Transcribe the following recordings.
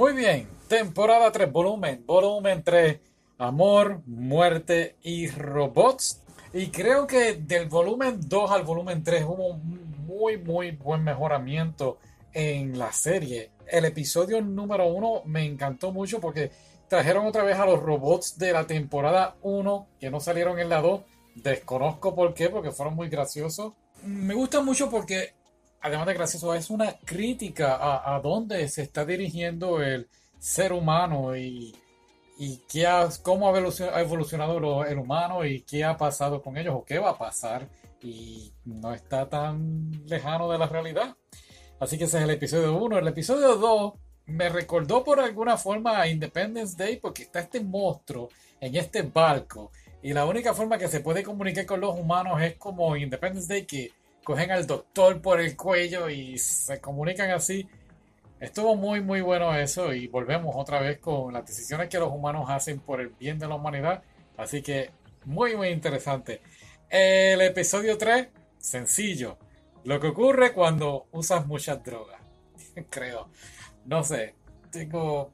Muy bien, temporada 3, volumen, volumen 3, amor, muerte y robots. Y creo que del volumen 2 al volumen 3 hubo un muy, muy buen mejoramiento en la serie. El episodio número 1 me encantó mucho porque trajeron otra vez a los robots de la temporada 1 que no salieron en la 2. Desconozco por qué, porque fueron muy graciosos. Me gusta mucho porque además de gracioso, es una crítica a, dónde se está dirigiendo el ser humano y, y qué cómo ha evolucionado el humano y qué ha pasado con ellos o qué va a pasar y no está tan lejano de la realidad. Así que ese es el episodio 1. El episodio 2 me recordó por alguna forma a Independence Day porque está este monstruo en este barco y la única forma que se puede comunicar con los humanos es como Independence Day que cogen al doctor por el cuello y se comunican así. Estuvo muy muy bueno eso y volvemos otra vez con las decisiones que los humanos hacen por el bien de la humanidad. Así que muy muy interesante. El episodio 3, sencillo. Lo que ocurre cuando usas muchas drogas. Creo. No sé. Tengo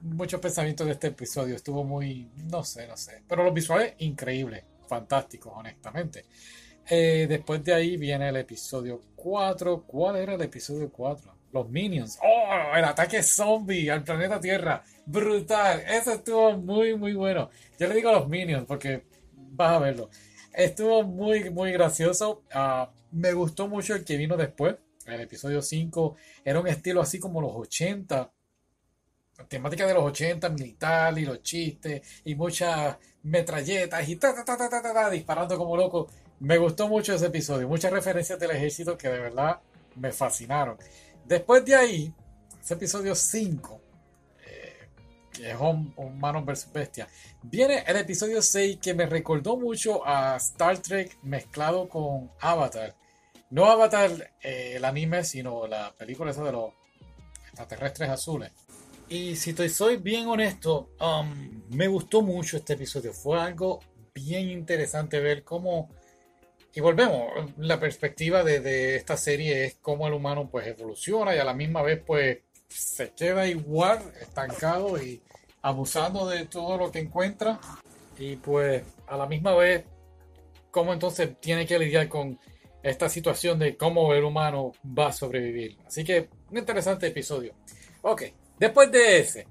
muchos pensamientos de este episodio. Estuvo muy... No sé, no sé. Pero los visuales, increíbles. Fantásticos, honestamente. Eh, después de ahí viene el episodio 4. ¿Cuál era el episodio 4? Los Minions. ¡Oh! El ataque zombie al planeta Tierra. Brutal. Eso estuvo muy, muy bueno. Yo le digo los Minions porque vas a verlo. Estuvo muy, muy gracioso. Ah, me gustó mucho el que vino después. El episodio 5 era un estilo así como los 80. Temática de los 80, militar y los chistes y muchas metralletas y ta, ta, ta, ta, ta, ta disparando como loco. Me gustó mucho ese episodio, muchas referencias del ejército que de verdad me fascinaron. Después de ahí, ese episodio 5, eh, que es Humanos vs Bestia, viene el episodio 6 que me recordó mucho a Star Trek mezclado con Avatar. No Avatar eh, el anime, sino la película esa de los extraterrestres azules. Y si estoy, soy bien honesto, um, me gustó mucho este episodio. Fue algo bien interesante ver cómo y volvemos, la perspectiva de, esta serie es cómo el humano pues evoluciona y a la misma vez pues se queda igual, estancado y abusando de todo lo que encuentra. Y pues a la misma vez cómo entonces tiene que lidiar con esta situación de cómo el humano va a sobrevivir. Así que un interesante episodio. Ok, después de ese,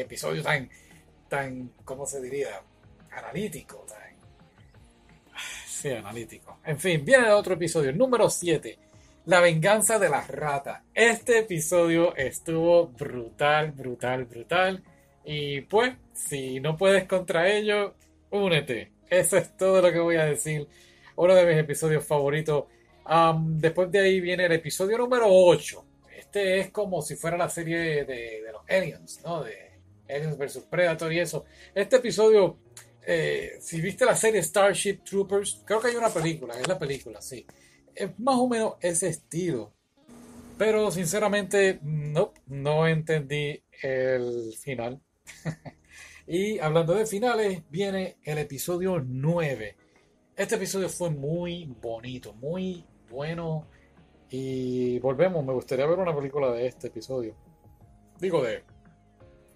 episodio tan, tan, ¿cómo se diría? Analítico, tan analítico. En fin, viene otro episodio, número 7. La venganza de las ratas. Este episodio estuvo brutal, brutal, brutal. Y pues, si no puedes contra ello, únete. Eso es todo lo que voy a decir. Uno de mis episodios favoritos. después de ahí viene el episodio número 8. Este es como si fuera la serie de, los aliens, ¿no? De Aliens vs Predator y eso. Este episodio eh, si viste la serie Starship Troopers, creo que hay una película, es la película, sí. Es más o menos ese estilo. Pero sinceramente, no, no entendí el final. y hablando de finales, viene el episodio 9. Este episodio fue muy bonito, muy bueno. Y volvemos, me gustaría ver una película de este episodio. Digo de...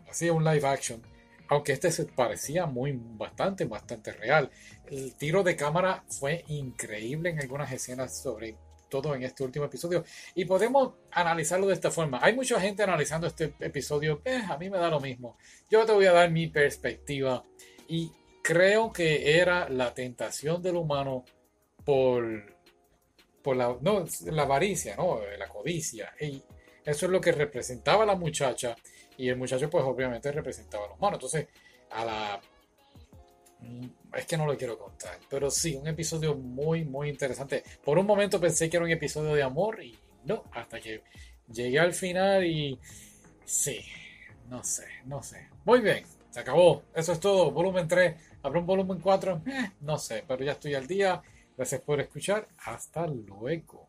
Así un live action aunque este se parecía muy bastante, bastante real. El tiro de cámara fue increíble en algunas escenas, sobre todo en este último episodio. Y podemos analizarlo de esta forma. Hay mucha gente analizando este episodio, eh, a mí me da lo mismo. Yo te voy a dar mi perspectiva. Y creo que era la tentación del humano por, por la, no, la avaricia, ¿no? la codicia. Y eso es lo que representaba la muchacha y el muchacho, pues obviamente representaba a los humanos. Entonces, a la. Es que no lo quiero contar. Pero sí, un episodio muy, muy interesante. Por un momento pensé que era un episodio de amor y no, hasta que llegué al final y. Sí, no sé, no sé. Muy bien, se acabó. Eso es todo. Volumen 3. ¿Habrá un volumen 4? Eh, no sé, pero ya estoy al día. Gracias por escuchar. Hasta luego.